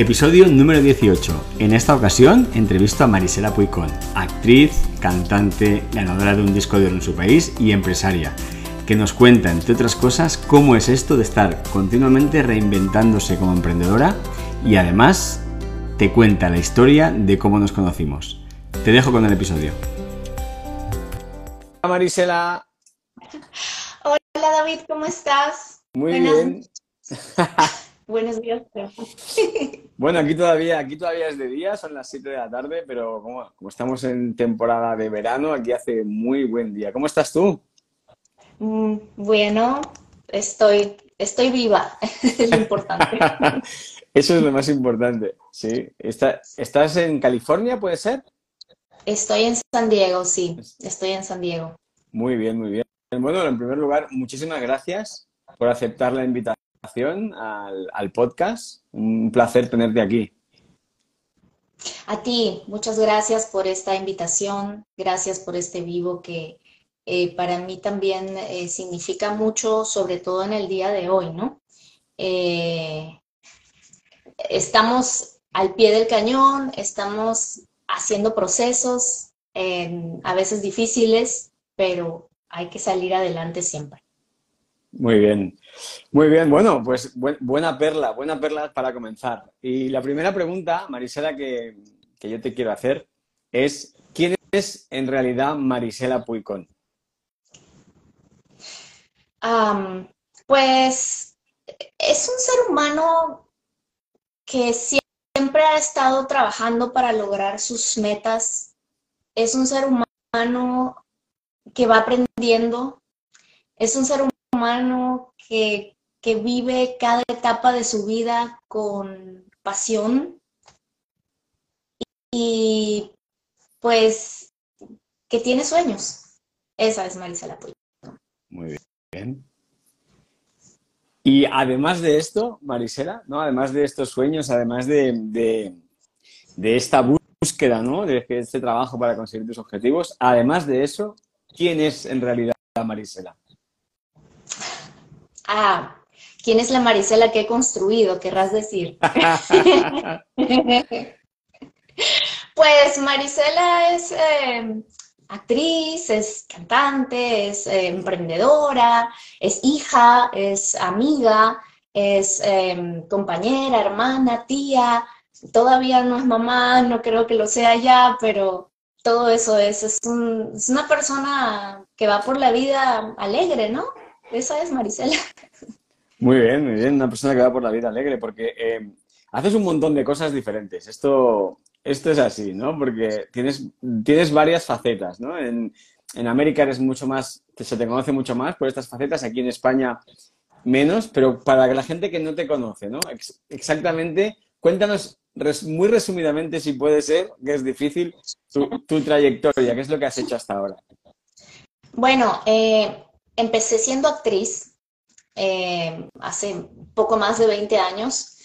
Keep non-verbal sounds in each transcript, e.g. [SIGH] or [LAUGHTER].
Episodio número 18. En esta ocasión entrevisto a Marisela Puicón, actriz, cantante, ganadora de un disco de oro en su país y empresaria, que nos cuenta, entre otras cosas, cómo es esto de estar continuamente reinventándose como emprendedora y además te cuenta la historia de cómo nos conocimos. Te dejo con el episodio. Hola Marisela. Hola David, ¿cómo estás? Muy bien. [LAUGHS] Buenos días. [LAUGHS] Bueno, aquí todavía, aquí todavía es de día, son las 7 de la tarde, pero como, como, estamos en temporada de verano, aquí hace muy buen día. ¿Cómo estás tú? Mm, bueno, estoy, estoy viva, [LAUGHS] es lo importante. [LAUGHS] Eso es lo más importante, sí. ¿Estás en California, puede ser? Estoy en San Diego, sí, estoy en San Diego. Muy bien, muy bien. Bueno, en primer lugar, muchísimas gracias por aceptar la invitación al, podcast. Un placer tenerte aquí. A ti, muchas gracias por esta invitación, gracias por este vivo que eh, para mí también eh, significa mucho, sobre todo en el día de hoy, ¿no? Eh, estamos al pie del cañón, estamos haciendo procesos a veces difíciles, pero hay que salir adelante siempre. Muy bien. Muy bien, bueno, pues buena perla, buena perla para comenzar. Y la primera pregunta, Marisela, que, yo te quiero hacer es, ¿quién es en realidad Marisela Puicón? pues es un ser humano que siempre ha estado trabajando para lograr sus metas. Es un ser humano que va aprendiendo. Es un ser que, vive cada etapa de su vida con pasión y pues que tiene sueños. Esa es Marisela Puy. Muy bien. Y además de esto, Marisela, ¿no? Además de estos sueños, además de, de esta búsqueda, ¿no? De este trabajo para conseguir tus objetivos, además de eso, ¿quién es en realidad Marisela? Ah, ¿quién es la Marisela que he construido? Querrás decir. [LAUGHS] pues Marisela es em, actriz, es cantante, es eh, emprendedora, es hija, es amiga, es em, compañera, hermana, tía. Todavía no es mamá, no creo que lo sea ya, pero todo eso es, es, es una persona que va por la vida alegre, ¿no? Esa es Marisela. Muy bien, muy bien. Una persona que va por la vida alegre, porque eh, haces un montón de cosas diferentes. Esto, esto es así, ¿no? Porque tienes, tienes varias facetas, ¿no? En, América eres mucho más, se te conoce mucho más por estas facetas, aquí en España menos, pero para la gente que no te conoce, ¿no? exactamente, cuéntanos muy resumidamente, si puede ser, que es difícil, tu, tu, trayectoria, qué es lo que has hecho hasta ahora. Bueno, eh, empecé siendo actriz eh, hace poco más de 20 años.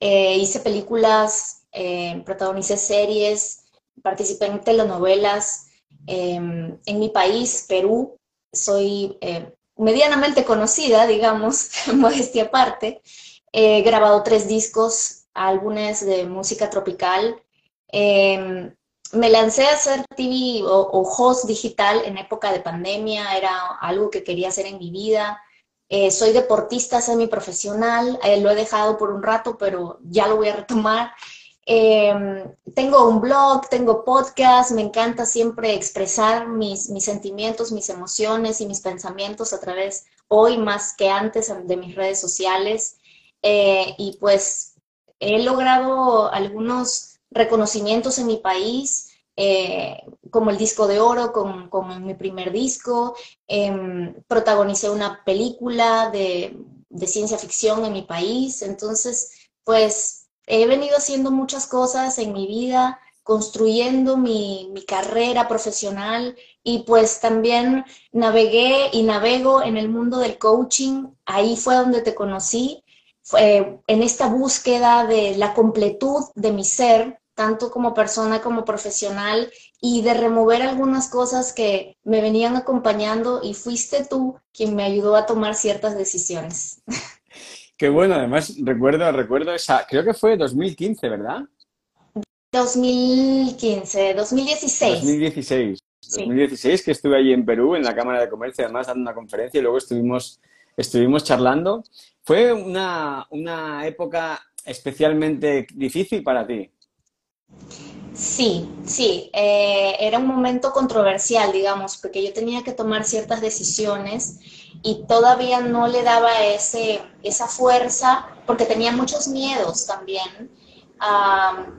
Eh, hice películas, eh, protagonicé series, participé en telenovelas. en mi país, Perú, soy medianamente conocida, digamos, [LAUGHS] modestia aparte. He grabado tres discos, álbumes de música tropical. Em, me lancé a hacer TV o, host digital en época de pandemia, era algo que quería hacer en mi vida. Eh, soy deportista semiprofesional, eh, lo he dejado por un rato, pero ya lo voy a retomar. Em, tengo un blog, tengo podcast, me encanta siempre expresar mis, mis sentimientos, mis emociones y mis pensamientos a través, hoy más que antes, de mis redes sociales. Eh, y pues he logrado algunos reconocimientos en mi país, eh, como el disco de oro, como, mi primer disco. Em, protagonicé una película de, ciencia ficción en mi país. Entonces, pues he venido haciendo muchas cosas en mi vida construyendo mi, carrera profesional y pues también navegué y navego en el mundo del coaching. Ahí fue donde te conocí, fue en esta búsqueda de la completud de mi ser, tanto como persona como profesional, y de remover algunas cosas que me venían acompañando y fuiste tú quien me ayudó a tomar ciertas decisiones. Qué bueno, además recuerdo, recuerdo esa, creo que fue 2015, ¿verdad? 2015, 2016. 2016. 2016 que estuve allí en Perú, en la Cámara de Comercio, además dando una conferencia y luego estuvimos, estuvimos charlando. ¿Fue una, una época especialmente difícil para ti? Sí, sí, eh, era un momento controversial, digamos, porque yo tenía que tomar ciertas decisiones y todavía no le daba ese, esa fuerza porque tenía muchos miedos también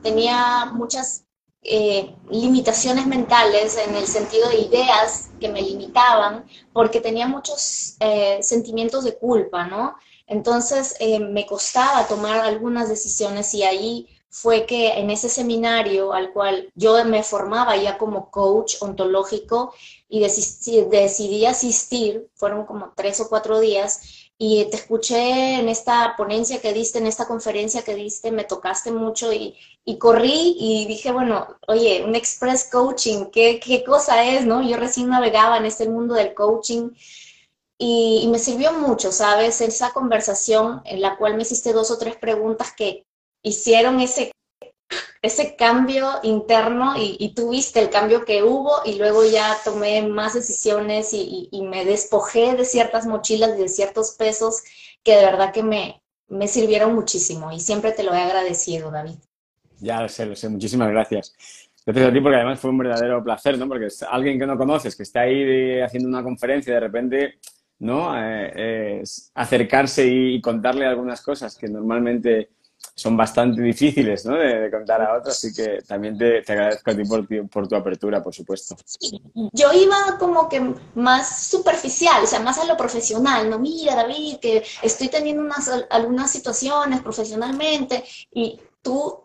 tenía muchas eh, limitaciones mentales en el sentido de ideas que me limitaban, porque tenía muchos eh, sentimientos de culpa, ¿no? Entonces eh, me costaba tomar algunas decisiones y ahí fue que en ese seminario al cual yo me formaba ya como coach ontológico y decidí asistir, fueron como tres o cuatro días, y te escuché en esta ponencia que diste, en esta conferencia que diste, me tocaste mucho y, corrí y dije, bueno, oye, un express coaching, ¿qué, ¿qué, cosa es, no? Yo recién navegaba en este mundo del coaching y, y, me sirvió mucho, ¿sabes? Esa conversación en la cual me hiciste dos o tres preguntas que hicieron ese ese cambio interno y, tuviste el cambio que hubo y luego ya tomé más decisiones y, me despojé de ciertas mochilas y de ciertos pesos que de verdad que me, me sirvieron muchísimo y siempre te lo he agradecido, David. Ya lo sé, lo sé, muchísimas gracias. Gracias a ti porque además fue un verdadero placer, ¿no? Porque es alguien que no conoces, que está ahí haciendo una conferencia y de repente, ¿no? Eh, acercarse y contarle algunas cosas que normalmente son bastante difíciles ¿no? de, contar a otros, así que también te, agradezco a ti por, por, tu apertura, por supuesto. Yo iba como que más superficial, o sea, más a lo profesional, no, mira David, que estoy teniendo unas, algunas situaciones profesionalmente y tú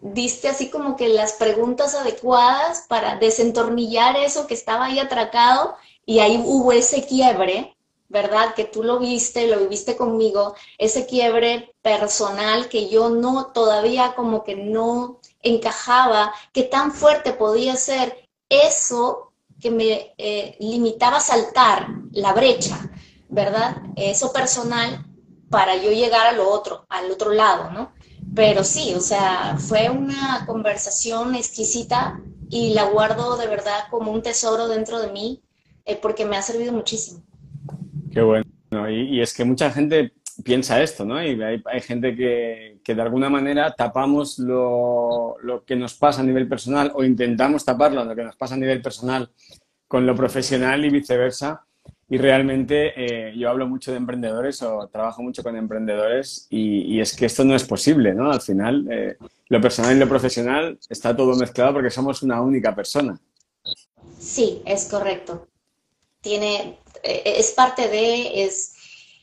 diste así como que las preguntas adecuadas para desentornillar eso que estaba ahí atracado y ahí hubo ese quiebre ¿verdad? Que tú lo viste, lo viviste conmigo, ese quiebre personal que yo no, todavía como que no encajaba, que tan fuerte podía ser eso que me eh, limitaba a saltar la brecha, ¿verdad? Eso personal para yo llegar a lo otro, al otro lado, ¿no? Pero sí, o sea, fue una conversación exquisita y la guardo de verdad como un tesoro dentro de mí eh, porque me ha servido muchísimo. Qué bueno. Y, es que mucha gente piensa esto, ¿no? Y hay, gente que, de alguna manera tapamos lo, que nos pasa a nivel personal o intentamos taparlo, lo que nos pasa a nivel personal con lo profesional y viceversa. Y realmente eh, yo hablo mucho de emprendedores o trabajo mucho con emprendedores y, es que esto no es posible, ¿no? Al final, eh, lo personal y lo profesional está todo mezclado porque somos una única persona. Sí, es correcto. Tiene, es parte de, es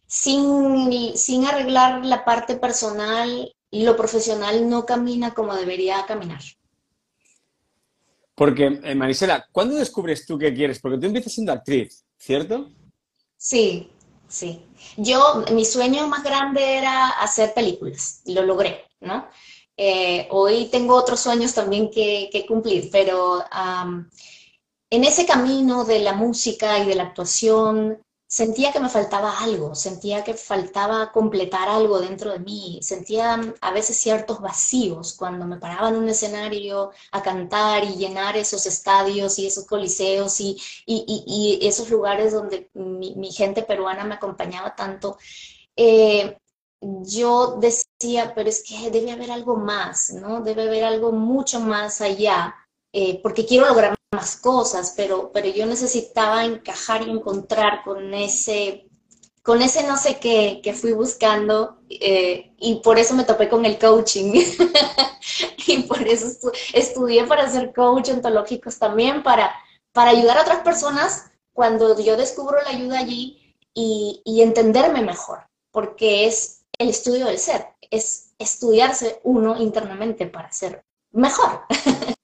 sin, sin arreglar la parte personal, lo profesional no camina como debería caminar. Porque, eh, Marisela, ¿cuándo descubres tú qué quieres? Porque tú empiezas siendo actriz, ¿cierto? Sí, sí. Yo, mi sueño más grande era hacer películas, lo logré, ¿no? Eh, hoy tengo otros sueños también que, cumplir, pero en ese camino de la música y de la actuación, sentía que me faltaba algo, sentía que faltaba completar algo dentro de mí, sentía a veces ciertos vacíos cuando me paraba en un escenario a cantar y llenar esos estadios y esos coliseos y, esos lugares donde mi, gente peruana me acompañaba tanto. Eh, yo decía, pero es que debe haber algo más, ¿no? Debe haber algo mucho más allá, eh, porque quiero lograr más cosas, pero, pero yo necesitaba encajar y encontrar con ese, con ese no sé qué que fui buscando eh, y por eso me topé con el coaching. [LAUGHS] y por eso estudié para ser coach ontológicos también, para, para ayudar a otras personas cuando yo descubro la ayuda allí y, y entenderme mejor, porque es el estudio del ser, es estudiarse uno internamente para ser mejor. [LAUGHS]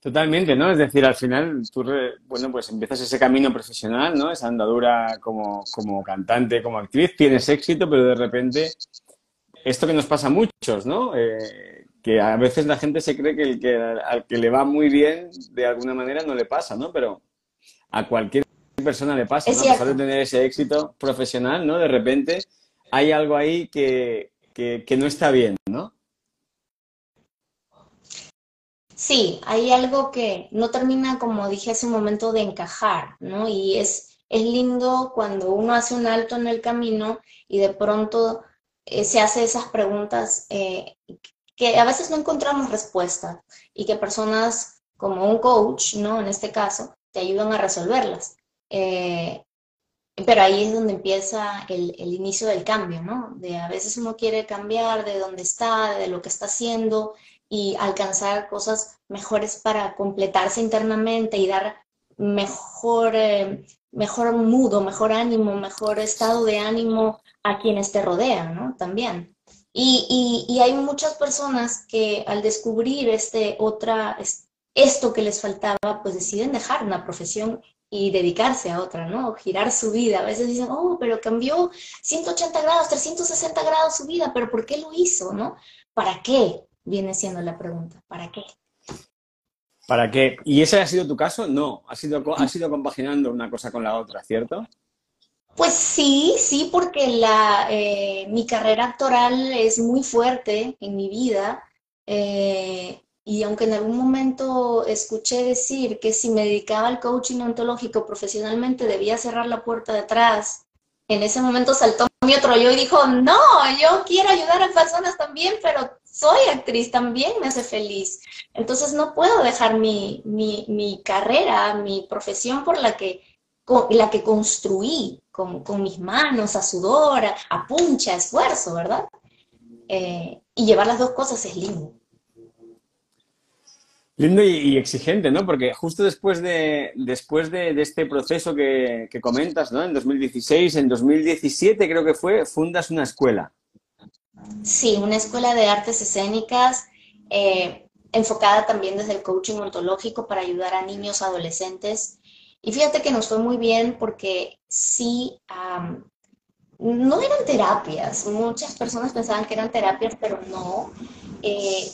Totalmente, ¿no? Es decir, al final tú, bueno, pues empiezas ese camino profesional, ¿no? Esa andadura como, como cantante, como actriz, tienes éxito, pero de repente, esto que nos pasa a muchos, ¿no? Eh, que a veces la gente se cree que, el que al que le va muy bien, de alguna manera no le pasa, ¿no? Pero a cualquier persona le pasa, ¿no? A pesar de tener ese éxito profesional, ¿no? De repente hay algo ahí que, que, que no está bien, ¿no? Sí, hay algo que no termina, como dije hace un momento, de encajar, ¿no? Y es, es lindo cuando uno hace un alto en el camino y de pronto eh, se hace esas preguntas eh, que a veces no encontramos respuesta y que personas como un coach, ¿no? En este caso, te ayudan a resolverlas. Eh, pero ahí es donde empieza el, el, inicio del cambio, ¿no? De a veces uno quiere cambiar de dónde está, de lo que está haciendo, y alcanzar cosas mejores para completarse internamente y dar mejor, eh, mejor mudo, mejor ánimo, mejor estado de ánimo a quienes te rodean, ¿no? También. Y, y, hay muchas personas que al descubrir este otra, esto que les faltaba, pues deciden dejar una profesión y dedicarse a otra, ¿no? girar su vida. A veces dicen, oh, pero cambió 180 grados, 360 grados su vida, pero ¿por qué lo hizo, no? ¿Para qué? Viene siendo la pregunta. ¿Para qué? ¿Para qué? ¿Y ese ha sido tu caso? No, ha sido, ha sido compaginando una cosa con la otra, ¿cierto? Pues sí, sí, porque la, eh, mi carrera actoral es muy fuerte en mi vida. Eh, y aunque en algún momento escuché decir que si me dedicaba al coaching ontológico profesionalmente debía cerrar la puerta de atrás, en ese momento saltó mi otro yo y dijo, no, yo quiero ayudar a personas también, pero soy actriz, también me hace feliz. Entonces no puedo dejar mi, mi, carrera, mi profesión por la que, la que construí con, mis manos, a sudor, a, puncha, a esfuerzo, ¿verdad? Eh, y llevar las dos cosas es lindo. Lindo y, exigente, ¿no? Porque justo después de, después de, este proceso que, que, comentas, ¿no? En 2016, en 2017 creo que fue, fundas una escuela. Sí, una escuela de artes escénicas eh, enfocada también desde el coaching ontológico para ayudar a niños, adolescentes. Y fíjate que nos fue muy bien porque sí, no eran terapias. Muchas personas pensaban que eran terapias, pero no. Eh,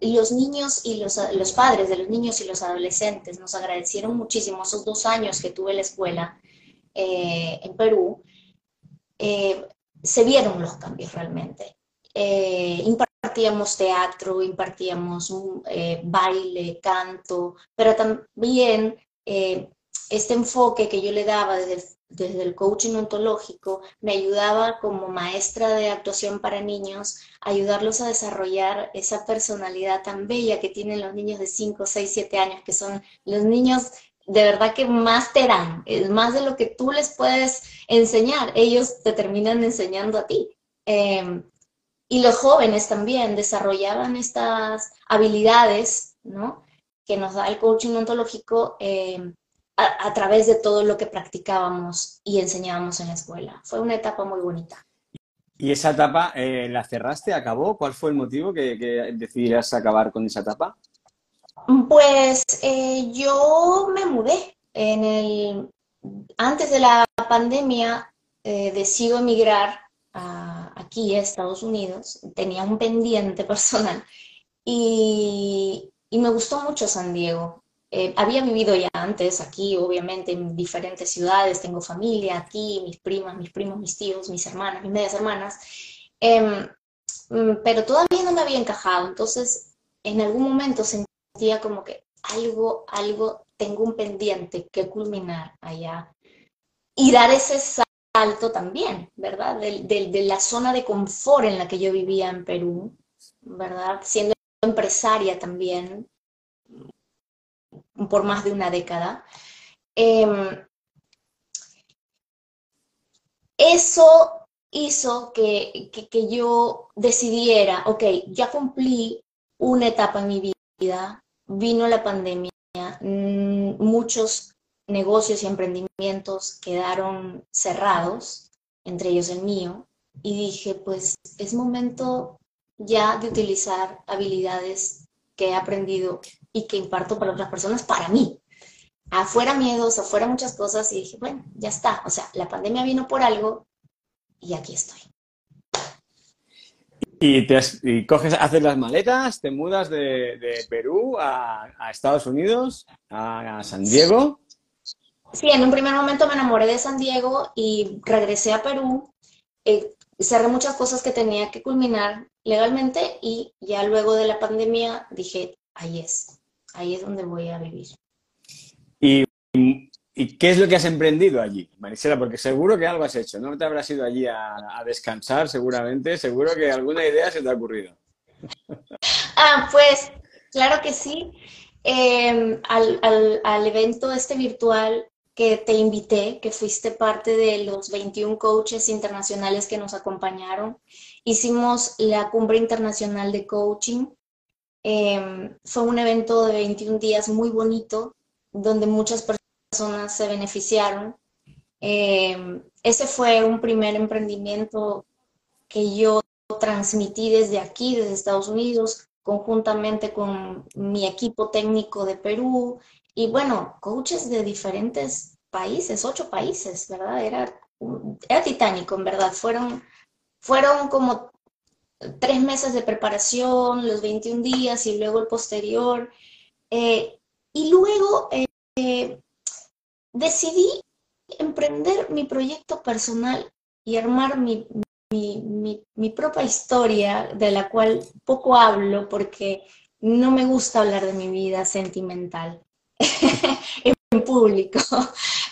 los niños y los, los, padres de los niños y los adolescentes nos agradecieron muchísimo esos dos años que tuve la escuela eh, en Perú se vieron los cambios realmente. Eh, impartíamos teatro, impartíamos eh, baile, canto, pero también eh, este enfoque que yo le daba desde, desde, el coaching ontológico me ayudaba como maestra de actuación para niños, ayudarlos a desarrollar esa personalidad tan bella que tienen los niños de 5, 6, 7 años, que son los niños de verdad que más te dan, es más de lo que tú les puedes enseñar, ellos te terminan enseñando a ti. Em, y los jóvenes también desarrollaban estas habilidades, ¿no? Que nos da el coaching ontológico em, a, través de todo lo que practicábamos y enseñábamos en la escuela. Fue una etapa muy bonita. ¿Y esa etapa eh, la cerraste, acabó? ¿Cuál fue el motivo que, que acabar con esa etapa? Pues eh, yo me mudé. En el, antes de la pandemia eh, decido emigrar aquí a Estados Unidos. Tenía un pendiente [LAUGHS] personal y, me gustó mucho San Diego. Eh, había vivido ya antes aquí, obviamente, en diferentes ciudades. Tengo familia aquí, mis primas, mis primos, mis tíos, mis hermanas, mis medias hermanas. Em, mm, pero todavía no me había encajado. Entonces, en algún momento sentí sentía como que algo, algo, tengo un pendiente que culminar allá. Y dar ese salto también, ¿verdad? De, de, la zona de confort en la que yo vivía en Perú, ¿verdad? Siendo empresaria también por más de una década. Em, eso hizo que, que, que, yo decidiera, ok, ya cumplí una etapa en mi vida, vino la pandemia, mm, muchos negocios y emprendimientos quedaron cerrados, entre ellos el mío, y dije, pues es momento ya de utilizar habilidades que he aprendido y que imparto para otras personas, para mí. Afuera miedos, afuera muchas cosas y dije, bueno, ya está. O sea, la pandemia vino por algo y aquí estoy. Y, te, coges, haces las maletas, te mudas de, Perú a, Estados Unidos, a, San Diego. Sí, en un primer momento me enamoré de San Diego y regresé a Perú. Eh, cerré muchas cosas que tenía que culminar legalmente y ya luego de la pandemia dije, ahí es, ahí es donde voy a vivir. ¿Y, y qué es lo que has emprendido allí, Marisela? Porque seguro que algo has hecho, ¿no te habrás ido allí a, descansar seguramente? Seguro que alguna idea se te ha ocurrido. [LAUGHS] Ah, pues claro que sí. Em, al, al, al evento este virtual que te invité, que fuiste parte de los 21 coaches internacionales que nos acompañaron. Hicimos la cumbre internacional de coaching. Em, fue un evento de 21 días muy bonito, donde muchas personas se beneficiaron. Em, ese fue un primer emprendimiento que yo transmití desde aquí, desde Estados Unidos, conjuntamente con mi equipo técnico de Perú y bueno, coaches de diferentes países, ocho países, ¿verdad? Era, era titánico, en verdad. Fueron, fueron como tres meses de preparación, los 21 días y luego el posterior. Eh, y luego eh, decidí emprender mi proyecto personal y armar mi, mi, mi, propia historia, de la cual poco hablo porque no me gusta hablar de mi vida sentimental. [LAUGHS] en público.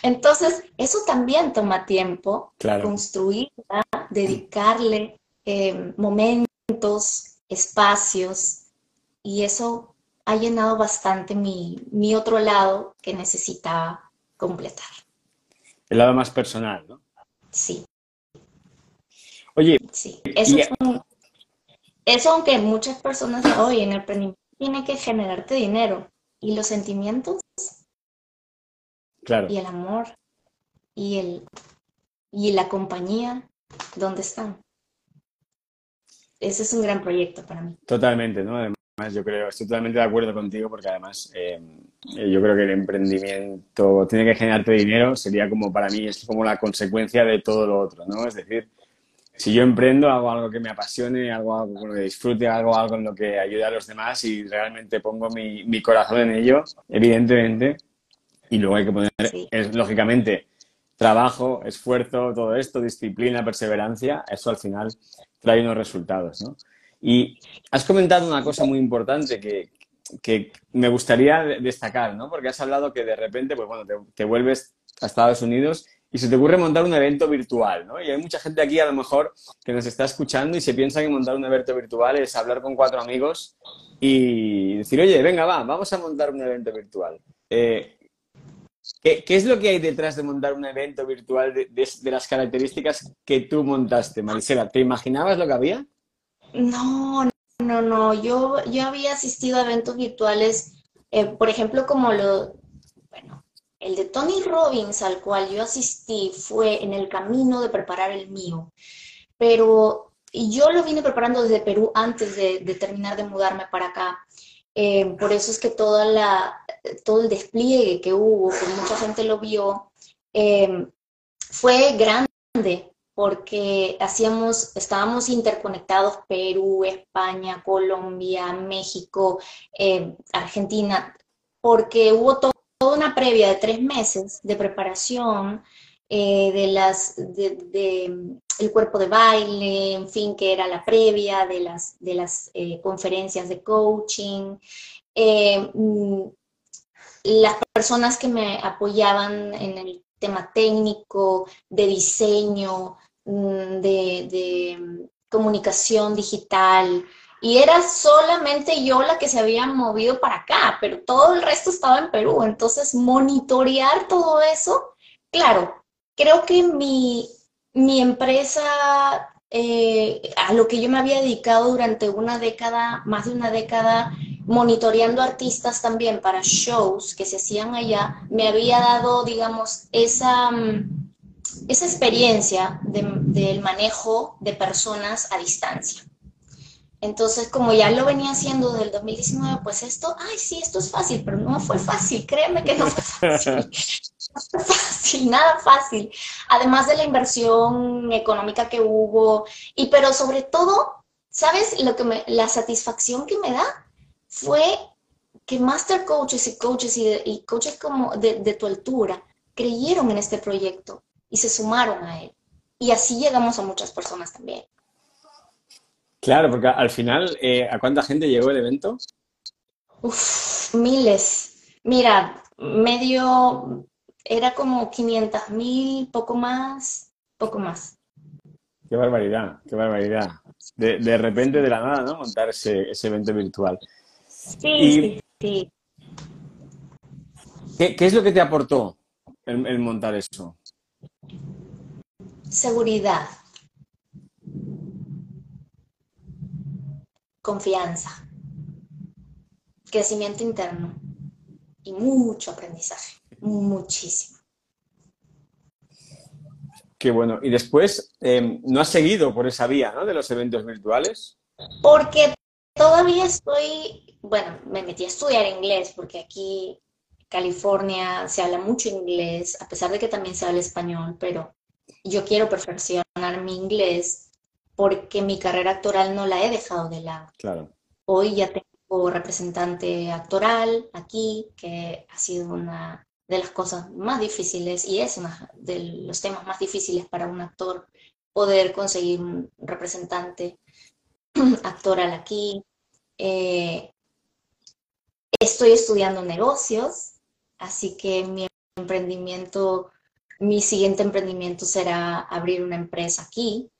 Entonces, eso también toma tiempo, construirla, dedicarle eh, momentos, espacios, y eso ha llenado bastante mi, mi otro lado que necesitaba completar. El lado más personal, ¿no? Sí. Oye, sí. Eso, eso aunque muchas personas, oye, en el emprendimiento tiene que generarte dinero, y los sentimientos claro. y el amor y, el, y la compañía, ¿dónde están? Ese es un gran proyecto para mí. Totalmente, ¿no? Además, yo creo, estoy totalmente de acuerdo contigo porque además eh, yo creo que el emprendimiento tiene que generarte dinero, sería como para mí, es como la consecuencia de todo lo otro, ¿no? Es decir, si yo emprendo, hago algo que me apasione, algo, algo que disfrute, algo, algo en lo que ayude a los demás y realmente pongo mi, mi corazón en ello, evidentemente. Y luego hay que poner, es, lógicamente, trabajo, esfuerzo, todo esto, disciplina, perseverancia, eso al final trae unos resultados, ¿no? Y has comentado una cosa muy importante que, que me gustaría destacar, ¿no? Porque has hablado que de repente, pues bueno, te, vuelves a Estados Unidos y se te ocurre montar un evento virtual, ¿no? Y hay mucha gente aquí a lo mejor que nos está escuchando y se piensa que montar un evento virtual es hablar con cuatro amigos y decir, oye, venga, va, vamos a montar un evento virtual. Eh, ¿qué, es lo que hay detrás de montar un evento virtual de, las características que tú montaste, Marisela? ¿Te imaginabas lo que había? No, no, no. Yo, yo había asistido a eventos virtuales, eh, por ejemplo, como lo, bueno, el de Tony Robbins al cual yo asistí fue en el camino de preparar el mío, pero yo lo vine preparando desde Perú antes de, terminar de mudarme para acá. Eh, por eso es que toda la, todo el despliegue que hubo, que mucha gente lo vio, eh, fue grande porque hacíamos, estábamos interconectados Perú, España, Colombia, México, eh, Argentina, porque hubo todo una previa de tres meses de preparación eh, de las de, el cuerpo de baile, en fin, que era la previa de las, de las eh, conferencias de coaching. Eh, mm, las personas que me apoyaban en el tema técnico, de diseño, mm, de, mm, comunicación digital, y era solamente yo la que se había movido para acá, pero todo el resto estaba en Perú. Entonces, monitorear todo eso, claro, creo que mi, mi empresa, eh, a lo que yo me había dedicado durante una década, más de una década, monitoreando artistas también para shows que se hacían allá, me había dado, digamos, esa, mm, esa experiencia del manejo de personas a distancia. Entonces, como ya lo venía haciendo desde el 2019, pues esto, ay, sí, esto es fácil, pero no fue fácil, créeme que no fue fácil. [LAUGHS] No fue fácil, nada fácil. Además de la inversión económica que hubo, y pero sobre todo, ¿sabes? Lo que me, la satisfacción que me da fue que master coaches y coaches y, coaches como de, de tu altura creyeron en este proyecto y se sumaron a él. Y así llegamos a muchas personas también. Claro, porque al final, eh, ¿a cuánta gente llegó el evento? Uf, miles. Mira, medio, era como 500 mil, poco más, poco más. Qué barbaridad, qué barbaridad. De, repente, de la nada, ¿no? Montar ese, evento virtual. Sí, sí, ¿qué, es lo que te aportó el montar eso? Seguridad. confianza, crecimiento interno y mucho aprendizaje, muchísimo. Qué bueno. Y después, em, ¿no has seguido por esa vía ¿no? de los eventos virtuales? Porque todavía estoy, bueno, me metí a estudiar inglés porque aquí California se habla mucho inglés, a pesar de que también se habla español, pero yo quiero perfeccionar mi inglés porque mi carrera actoral no la he dejado de lado. Claro. Hoy ya tengo representante actoral aquí, que ha sido una de las cosas más difíciles y es uno de los temas más difíciles para un actor poder conseguir un representante [CLEARS THROAT] actoral aquí. Eh, estoy estudiando negocios, así que mi emprendimiento, mi siguiente emprendimiento será abrir una empresa aquí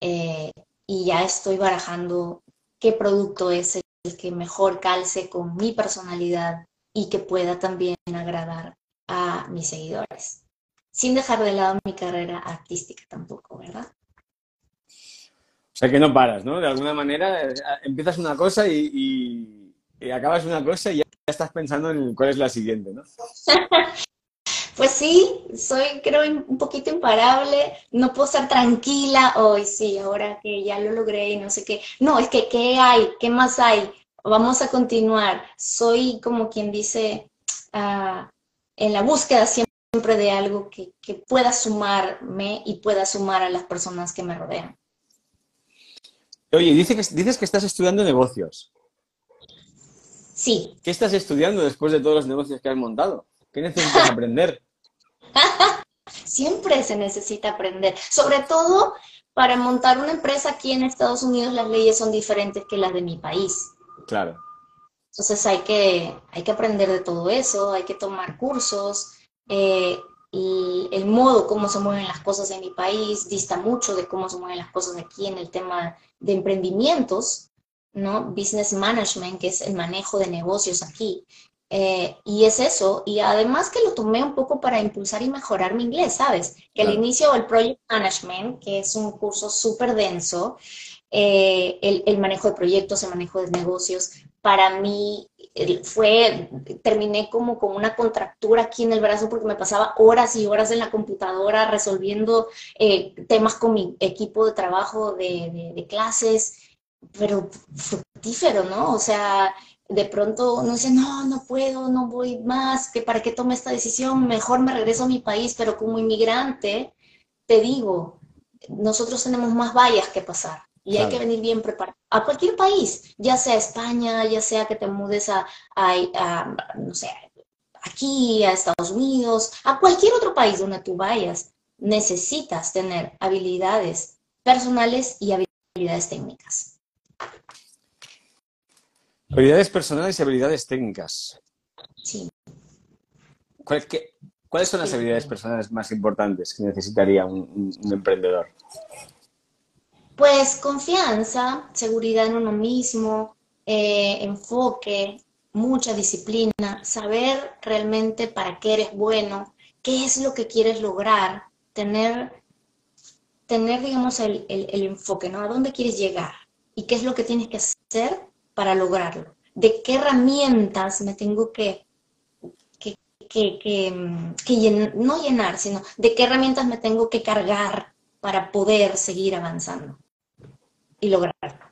eh, y ya estoy barajando qué producto es el que mejor calce con mi personalidad y que pueda también agradar a mis seguidores, sin dejar de lado mi carrera artística tampoco, ¿verdad? O sea que no paras, ¿no? De alguna manera eh, empiezas una cosa y, y acabas una cosa y ya estás pensando en cuál es la siguiente, ¿no? [LAUGHS] Pues sí, soy creo un poquito imparable, no puedo estar tranquila, hoy sí, ahora que ya lo logré y no sé qué. No, es que ¿qué hay? ¿Qué más hay? Vamos a continuar. Soy como quien dice, ah, en la búsqueda siempre de algo que, que pueda sumarme y pueda sumar a las personas que me rodean. Oye, dices que, dices que estás estudiando negocios. Sí. ¿Qué estás estudiando después de todos los negocios que has montado? ¿Qué necesitas [LAUGHS] aprender? Siempre se necesita aprender, sobre todo para montar una empresa aquí en Estados Unidos las leyes son diferentes que las de mi país. Claro. Entonces hay que, hay que aprender de todo eso, hay que tomar cursos. Eh, y el modo como se mueven las cosas en mi país dista mucho de cómo se mueven las cosas aquí en el tema de emprendimientos, ¿no? Business management, que es el manejo de negocios aquí. Eh, y es eso, y además que lo tomé un poco para impulsar y mejorar mi inglés, ¿sabes? Que al inicio el Project Management, que es un curso súper denso, eh, el, el, manejo de proyectos, el manejo de negocios, para mí fue, terminé como con una contractura aquí en el brazo porque me pasaba horas y horas en la computadora resolviendo eh, temas con mi equipo de trabajo de, de, de clases, pero fructífero, ¿no? O sea, de pronto uno dice, no, no puedo, no voy más, que para qué tome esta decisión, mejor me regreso a mi país, pero como inmigrante, te digo, nosotros tenemos más vallas que pasar y hay que venir bien preparado a cualquier país, ya sea España, ya sea que te mudes a, a, no sé, aquí, a Estados Unidos, a cualquier otro país donde tú vayas, necesitas tener habilidades personales y habilidades técnicas. Habilidades personales y habilidades técnicas. Sí. ¿Cuáles son las habilidades personales más importantes que necesitaría un, emprendedor? Pues confianza, seguridad en uno mismo, eh, enfoque, mucha disciplina, saber realmente para qué eres bueno, qué es lo que quieres lograr, tener, tener digamos, el, el enfoque, ¿no? ¿A dónde quieres llegar? ¿Y qué es lo que tienes que hacer para lograrlo? ¿De qué herramientas me tengo que, que, que, no llenar, sino de qué herramientas me tengo que cargar para poder seguir avanzando y lograrlo?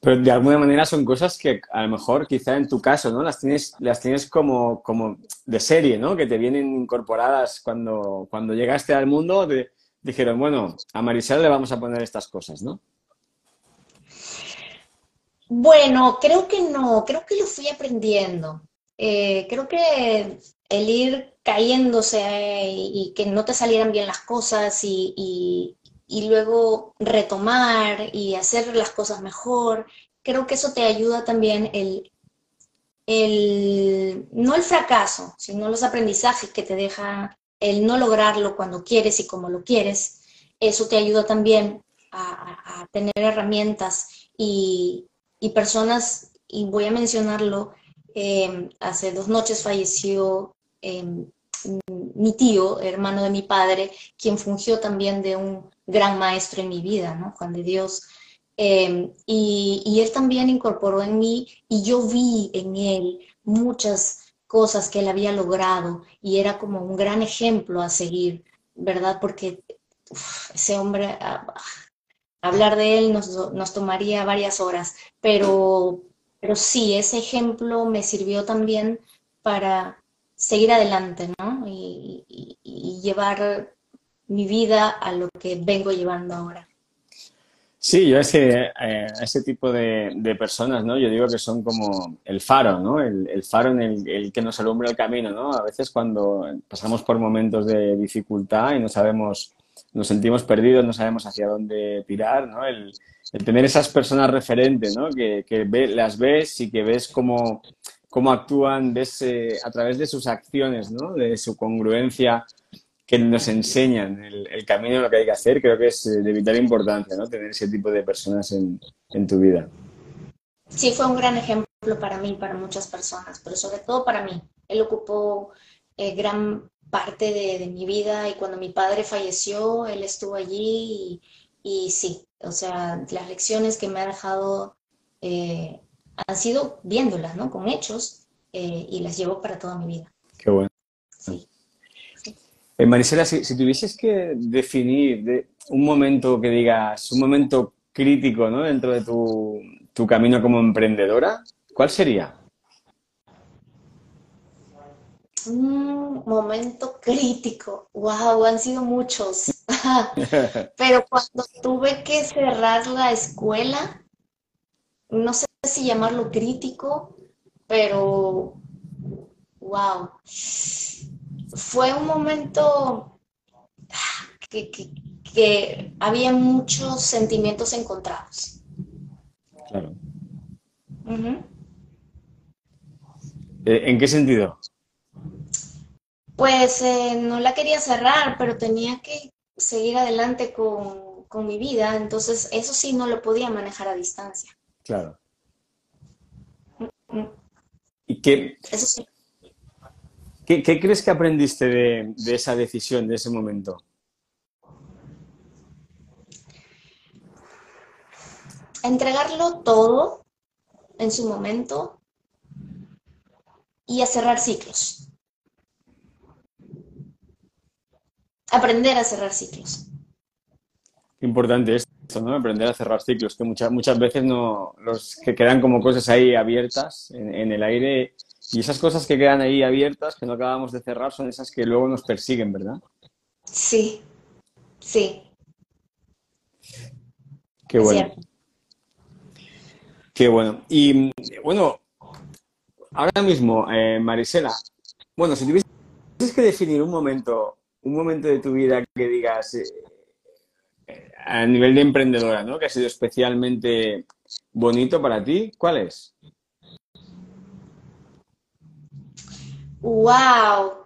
Pero de alguna manera son cosas que a lo mejor, quizá en tu caso, ¿no? Las tienes, las tienes como, como de serie, ¿no? Que te vienen incorporadas cuando, cuando llegaste al mundo, dijeron, bueno, a Marisela le vamos a poner estas cosas, ¿no? Bueno, creo que no, creo que lo fui aprendiendo. Eh, creo que el ir cayéndose y, que no te salieran bien las cosas y, luego retomar y hacer las cosas mejor, creo que eso te ayuda también el, el, no el fracaso, sino los aprendizajes que te deja el no lograrlo cuando quieres y como lo quieres, eso te ayuda también a, tener herramientas y, personas, y voy a mencionarlo, em, hace dos noches falleció em, mi tío, hermano de mi padre, quien fungió también de un gran maestro en mi vida, ¿no? Juan de Dios. Em, y, y, él también incorporó en mí y yo vi en él muchas cosas que él había logrado y era como un gran ejemplo a seguir, ¿verdad? Porque ese hombre, ah, hablar de él nos, tomaría varias horas, pero, sí, ese ejemplo me sirvió también para seguir adelante, ¿no? Y, llevar mi vida a lo que vengo llevando ahora. Sí, yo ese, eh, ese tipo de, personas, ¿no? Yo digo que son como el faro, ¿no? El, el faro en el, el, que nos alumbra el camino, ¿no? A veces cuando pasamos por momentos de dificultad y no sabemos, nos sentimos perdidos, no sabemos hacia dónde tirar, ¿no? El, el tener esas personas referentes, ¿no? Que, que ve, las ves y que ves cómo, cómo actúan, ves eh, a través de sus acciones, ¿no? De su congruencia que nos enseñan el, camino de lo que hay que hacer, creo que es eh, de vital importancia, ¿no? Tener ese tipo de personas en, tu vida. Sí, fue un gran ejemplo para mí, para muchas personas, pero sobre todo para mí. Él ocupó eh, gran parte de, mi vida y cuando mi padre falleció, él estuvo allí y, sí, o sea, las lecciones que me ha dejado eh, han sido viéndolas, ¿no? Con hechos y las llevo para toda mi vida. Qué bueno. Sí. Eh, Marisela, si, tuvieses que definir un momento que digas, un momento crítico ¿no? dentro de tu, camino como emprendedora, ¿cuál sería? Un momento crítico. Wow, han sido muchos. [LAUGHS] Pero cuando tuve que cerrar la escuela, no sé si llamarlo crítico, pero wow fue un momento que, había muchos sentimientos encontrados. Claro. Eh, ¿En qué sentido? Pues eh, no la quería cerrar, pero tenía que seguir adelante con, mi vida, entonces eso sí no lo podía manejar a distancia. Claro. ¿Y qué? Eso sí. ¿Qué, crees que aprendiste de, esa decisión, de ese momento? Entregarlo todo en su momento y a cerrar ciclos. Aprender a cerrar ciclos. Importante esto, ¿no? Aprender a cerrar ciclos, que muchas, muchas veces no, los que quedan como cosas ahí abiertas en el aire y esas cosas que quedan ahí abiertas, que no acabamos de cerrar, son esas que luego nos persiguen, ¿verdad? Sí, sí. Qué bueno. Qué bueno. Y bueno, ahora mismo, eh, Marisela, bueno, si tuvieses que definir un momento, un momento de tu vida que digas eh, a nivel de emprendedora, ¿no? Que ha sido especialmente bonito para ti, ¿cuál es? Wow.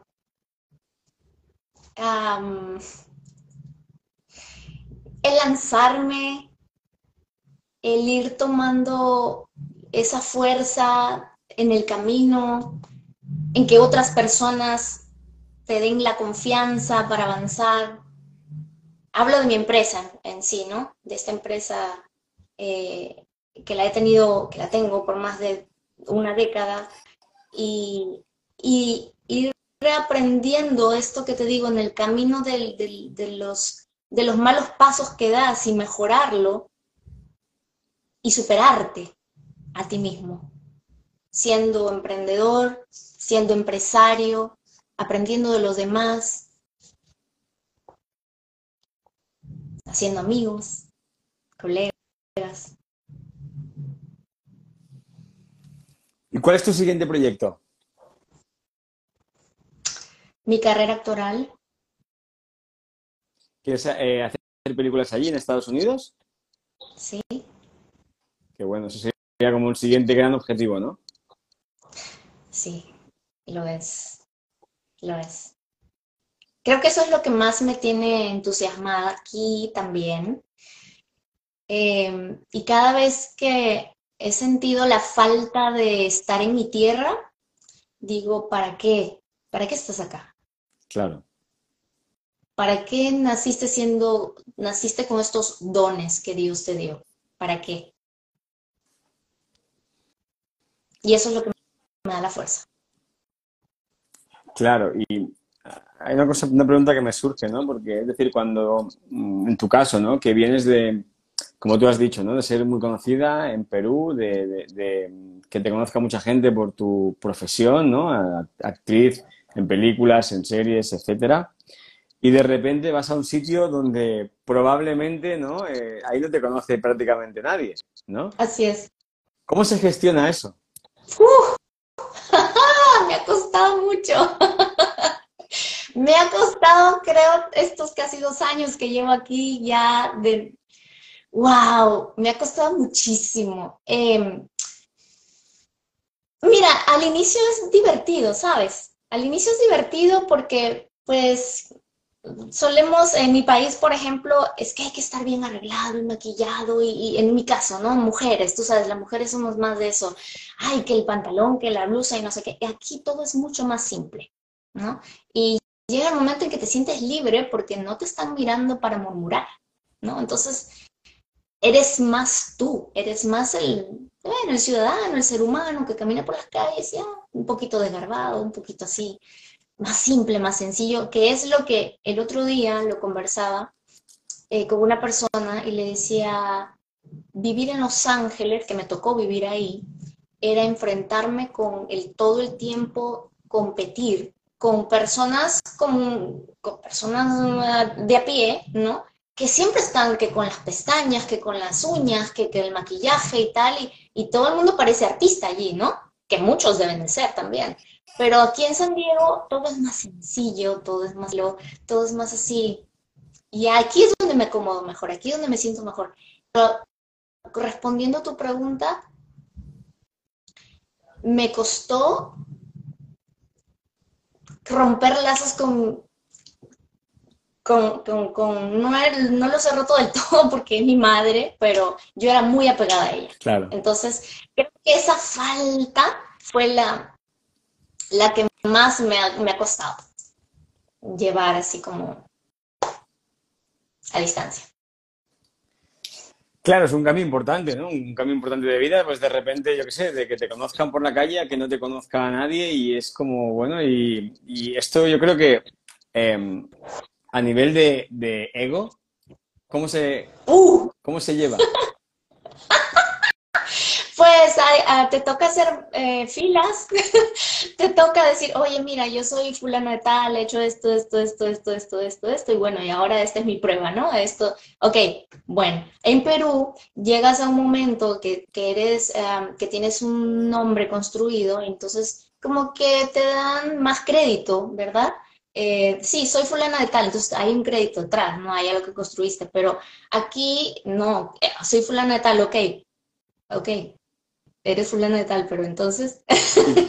el lanzarme, el ir tomando esa fuerza en el camino, en que otras personas te den la confianza para avanzar. Hablo de mi empresa en sí, ¿no? De esta empresa eh, que la he tenido, que la tengo por más de una década y ir aprendiendo esto que te digo en el camino de, los, de los malos pasos que das y mejorarlo, y superarte a ti mismo, siendo emprendedor, siendo empresario, aprendiendo de los demás, haciendo amigos, colegas. ¿Y cuál es tu siguiente proyecto? Mi carrera actoral. ¿Quieres eh, hacer películas allí en Estados Unidos? Sí. Qué bueno, eso sería como un siguiente gran objetivo, ¿no? Sí, lo es. Lo es. Creo que eso es lo que más me tiene entusiasmada aquí también. Em, y cada vez que he sentido la falta de estar en mi tierra, digo, ¿para qué? ¿Para qué estás acá? Claro. ¿Para qué naciste siendo, naciste con estos dones que Dios te dio? ¿Para qué? Y eso es lo que me da la fuerza. Claro, y hay una cosa, una pregunta que me surge, ¿no? Porque es decir, cuando, mm, en tu caso, ¿no? Que vienes de, como tú has dicho, ¿no? De ser muy conocida en Perú, de, que te conozca mucha gente por tu profesión, ¿no? Actriz en películas, en series, etcétera. Y de repente vas a un sitio donde probablemente, ¿no? Eh, ahí no te conoce prácticamente nadie, ¿no? Así es. ¿Cómo se gestiona eso? [LAUGHS] me ha costado mucho. Me ha costado, creo, estos casi dos años que llevo aquí ya de Wow, me ha costado muchísimo. Em, mira, al inicio es divertido, ¿sabes? Al inicio es divertido porque, pues, solemos, en mi país, por ejemplo, es que hay que estar bien arreglado y maquillado, y, en mi caso, ¿no? Mujeres, tú sabes, las mujeres somos más de eso. Ay, que el pantalón, que la blusa y no sé qué. Aquí todo es mucho más simple, ¿no? Y llega el momento en que te sientes libre porque no te están mirando para murmurar, ¿no? Entonces, eres más tú, eres más el, bueno, el ciudadano, el ser humano que camina por las calles, ya, un poquito desgarbado, un poquito así, más simple, más sencillo, que es lo que el otro día lo conversaba eh, con una persona y le decía, vivir en Los Ángeles, que me tocó vivir ahí, era enfrentarme con el todo el tiempo competir con personas con, personas de a pie, ¿no? que siempre están que con las pestañas, que con las uñas, que, que el maquillaje y tal, y, y, todo el mundo parece artista allí, ¿no? Que muchos deben de ser también. Pero aquí en San Diego todo es más sencillo, todo es más lo, todo es más así. Y aquí es donde me acomodo mejor, aquí es donde me siento mejor. Pero respondiendo a tu pregunta, me costó romper lazos con, con, con, con no, no, lo cerró todo del [LAUGHS] todo porque es mi madre, pero yo era muy apegada a ella. Claro. Entonces, creo que esa falta fue la, la que más me ha, me ha costado llevar así como a distancia. Claro, es un cambio importante, ¿no? Un cambio importante de vida, pues de repente, yo qué sé, de que te conozcan por la calle a que no te conozca a nadie y es como, bueno, y, y esto yo creo que eh, a nivel de, de ego, ¿cómo se, uh. ¿cómo se lleva? [LAUGHS] Pues te toca hacer eh, filas, [LAUGHS] te toca decir, oye, mira, yo soy fulano de tal, he hecho esto, esto, esto, esto, esto, esto, esto, y bueno, y ahora esta es mi prueba, ¿no? Esto, ok, bueno, en Perú llegas a un momento que, que eres, que tienes un nombre construido, entonces como que te dan más crédito, ¿verdad? Eh, sí, soy fulana de tal, entonces hay un crédito atrás, no hay algo que construiste, pero aquí no, eh, soy fulana de tal, ok, ok, eres fulana de tal, pero entonces...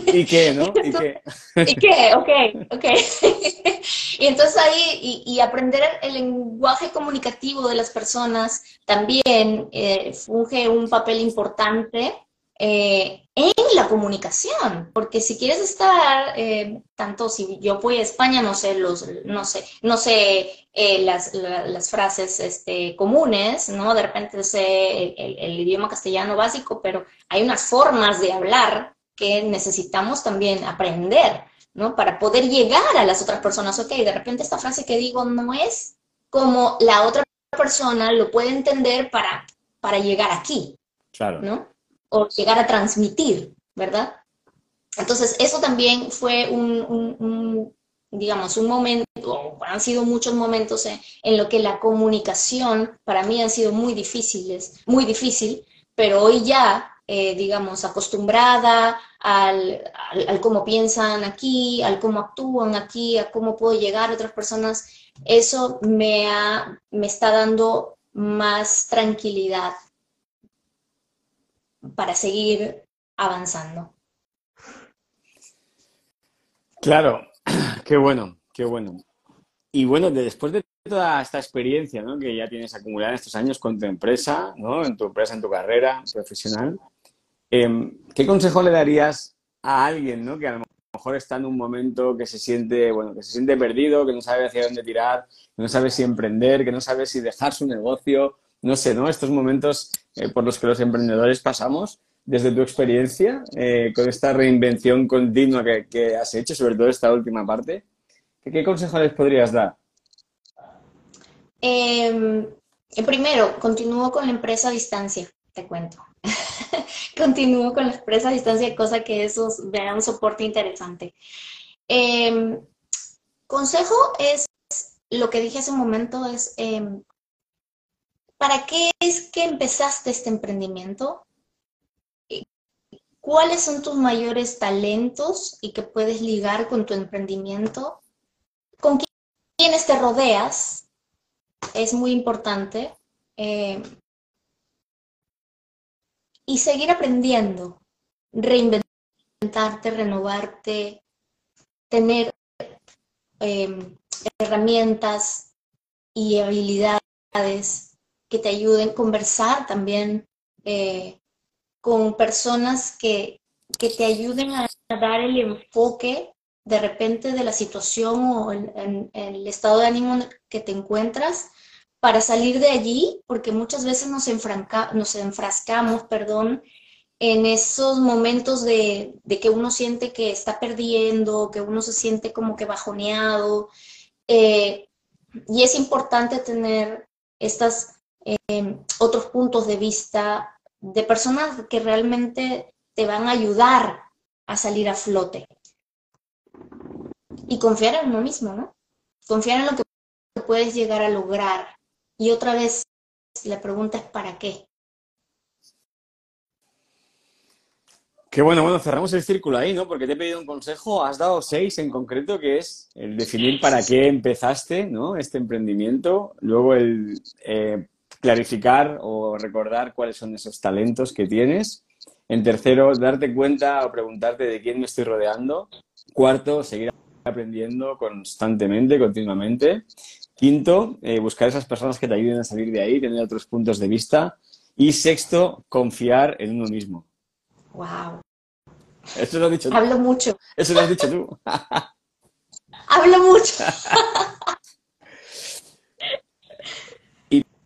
¿Y, qué, [LAUGHS] no? ¿Y qué? ¿Y qué? Ok, ok. [LAUGHS] y entonces ahí, y, aprender el lenguaje comunicativo de las personas también eh, funge un papel importante eh, en la comunicación, porque si quieres estar, eh, tanto si yo voy a España, no sé, los, no sé, no sé eh, las, las, frases este, comunes, ¿no? De repente sé el, el, idioma castellano básico, pero hay unas formas de hablar que necesitamos también aprender, ¿no? Para poder llegar a las otras personas. Ok, de repente esta frase que digo no es como la otra persona lo puede entender para, para llegar aquí, claro. ¿no? O llegar a transmitir, ¿verdad? Entonces, eso también fue un, digamos, un momento, han sido muchos momentos en, en, lo que la comunicación para mí ha sido muy difíciles, muy difícil, pero hoy ya, eh, digamos, acostumbrada al, al, cómo piensan aquí, al cómo actúan aquí, a cómo puedo llegar a otras personas, eso me, ha, me está dando más tranquilidad para seguir avanzando. Claro, [CLEARS THROAT] qué bueno, qué bueno. Y bueno, después de toda esta experiencia ¿no? que ya tienes acumulada en estos años con tu empresa, ¿no? en tu empresa, en tu carrera profesional, em, ¿qué consejo le darías a alguien ¿no? que a lo mejor está en un momento que se siente, bueno, que se siente perdido, que no sabe hacia dónde tirar, que no sabe si emprender, que no sabe si dejar su negocio, no sé, ¿no? Estos momentos eh, por los que los emprendedores pasamos desde tu experiencia eh, con esta reinvención continua que, has hecho, sobre todo esta última parte, ¿qué, consejo les podrías dar? Em, eh, primero, continúo con la empresa a distancia, te cuento. [LAUGHS] continúo con la empresa a distancia, cosa que eso vea un soporte interesante. Em, consejo es, lo que dije hace un momento, es, em, ¿para qué es que empezaste este emprendimiento? cuáles son tus mayores talentos y que puedes ligar con tu emprendimiento, con quiénes te rodeas, es muy importante, eh, y seguir aprendiendo, reinventarte, renovarte, tener em, herramientas y habilidades que te ayuden a conversar también eh, con personas que, te ayuden a dar el enfoque de repente de la situación o el estado de ánimo que te encuentras para salir de allí, porque muchas veces nos, nos enfrascamos, perdón, en esos momentos de, que uno siente que está perdiendo, que uno se siente como que bajoneado. Eh, y es importante tener estos eh, otros puntos de vista de personas que realmente te van a ayudar a salir a flote. Y confiar en uno mismo, ¿no? Confiar en lo que puedes llegar a lograr. Y otra vez, la pregunta es ¿para qué? Qué bueno, bueno, cerramos el círculo ahí, ¿no? Porque te he pedido un consejo, has dado seis en concreto, que es el definir para qué empezaste, ¿no? Este emprendimiento, luego el eh, clarificar o recordar cuáles son esos talentos que tienes. En tercero, darte cuenta o preguntarte de quién me estoy rodeando. Cuarto, seguir aprendiendo constantemente, continuamente. Quinto, eh, buscar esas personas que te ayuden a salir de ahí, tener otros puntos de vista. Y sexto, confiar en uno mismo. Wow. Eso lo has dicho tú. Hablo mucho. Eso lo has dicho tú. [LAUGHS] Hablo mucho. [LAUGHS]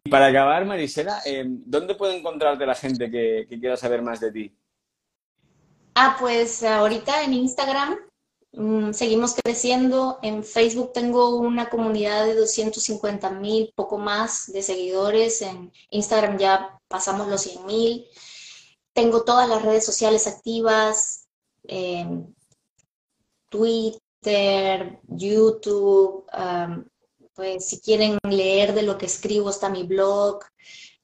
para acabar, Marisela, em, ¿dónde puede encontrarte la gente que, quiera saber más de ti? Ah, pues ahorita en Instagram mm, seguimos creciendo. En Facebook tengo una comunidad de 250 mil, poco más de seguidores. En Instagram ya pasamos los 100 mil. Tengo todas las redes sociales activas. Em, Twitter, YouTube, pues si quieren leer de lo que escribo está mi blog,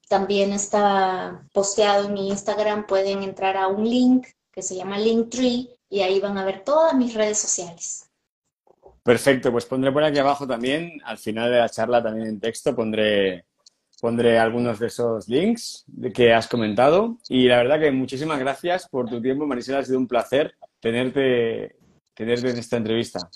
también está posteado en mi Instagram, pueden entrar a un link que se llama Linktree y ahí van a ver todas mis redes sociales. Perfecto, pues pondré por aquí abajo también, al final de la charla también en texto pondré, pondré algunos de esos links que has comentado y la verdad que muchísimas gracias por tu tiempo, Marisela, ha sido un placer tenerte, tenerte en esta entrevista.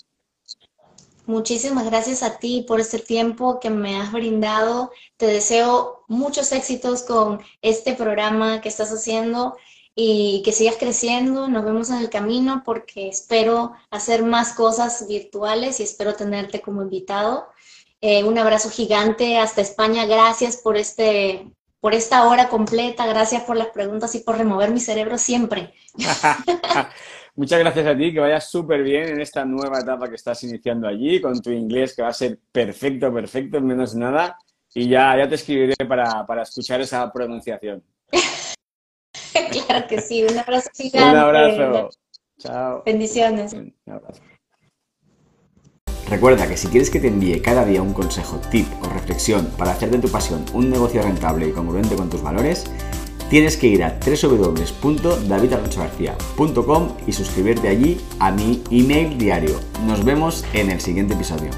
Muchísimas gracias a ti por este tiempo que me has brindado. Te deseo muchos éxitos con este programa que estás haciendo y que sigas creciendo. Nos vemos en el camino porque espero hacer más cosas virtuales y espero tenerte como invitado. Eh, un abrazo gigante hasta España. Gracias por este por esta hora completa. Gracias por las preguntas y por remover mi cerebro siempre. [LAUGHS] Muchas gracias a ti, que vayas súper bien en esta nueva etapa que estás iniciando allí, con tu inglés que va a ser perfecto, perfecto, menos nada. Y ya, ya te escribiré para, para escuchar esa pronunciación. [LAUGHS] claro que sí, un abrazo gigante. Un abrazo. Chao. Bendiciones. Un abrazo. Recuerda que si quieres que te envíe cada día un consejo, tip o reflexión para hacer de tu pasión un negocio rentable y congruente con tus valores, tienes que ir a www.davidarrochagarcía.com y suscribirte allí a mi email diario. Nos vemos en el siguiente episodio.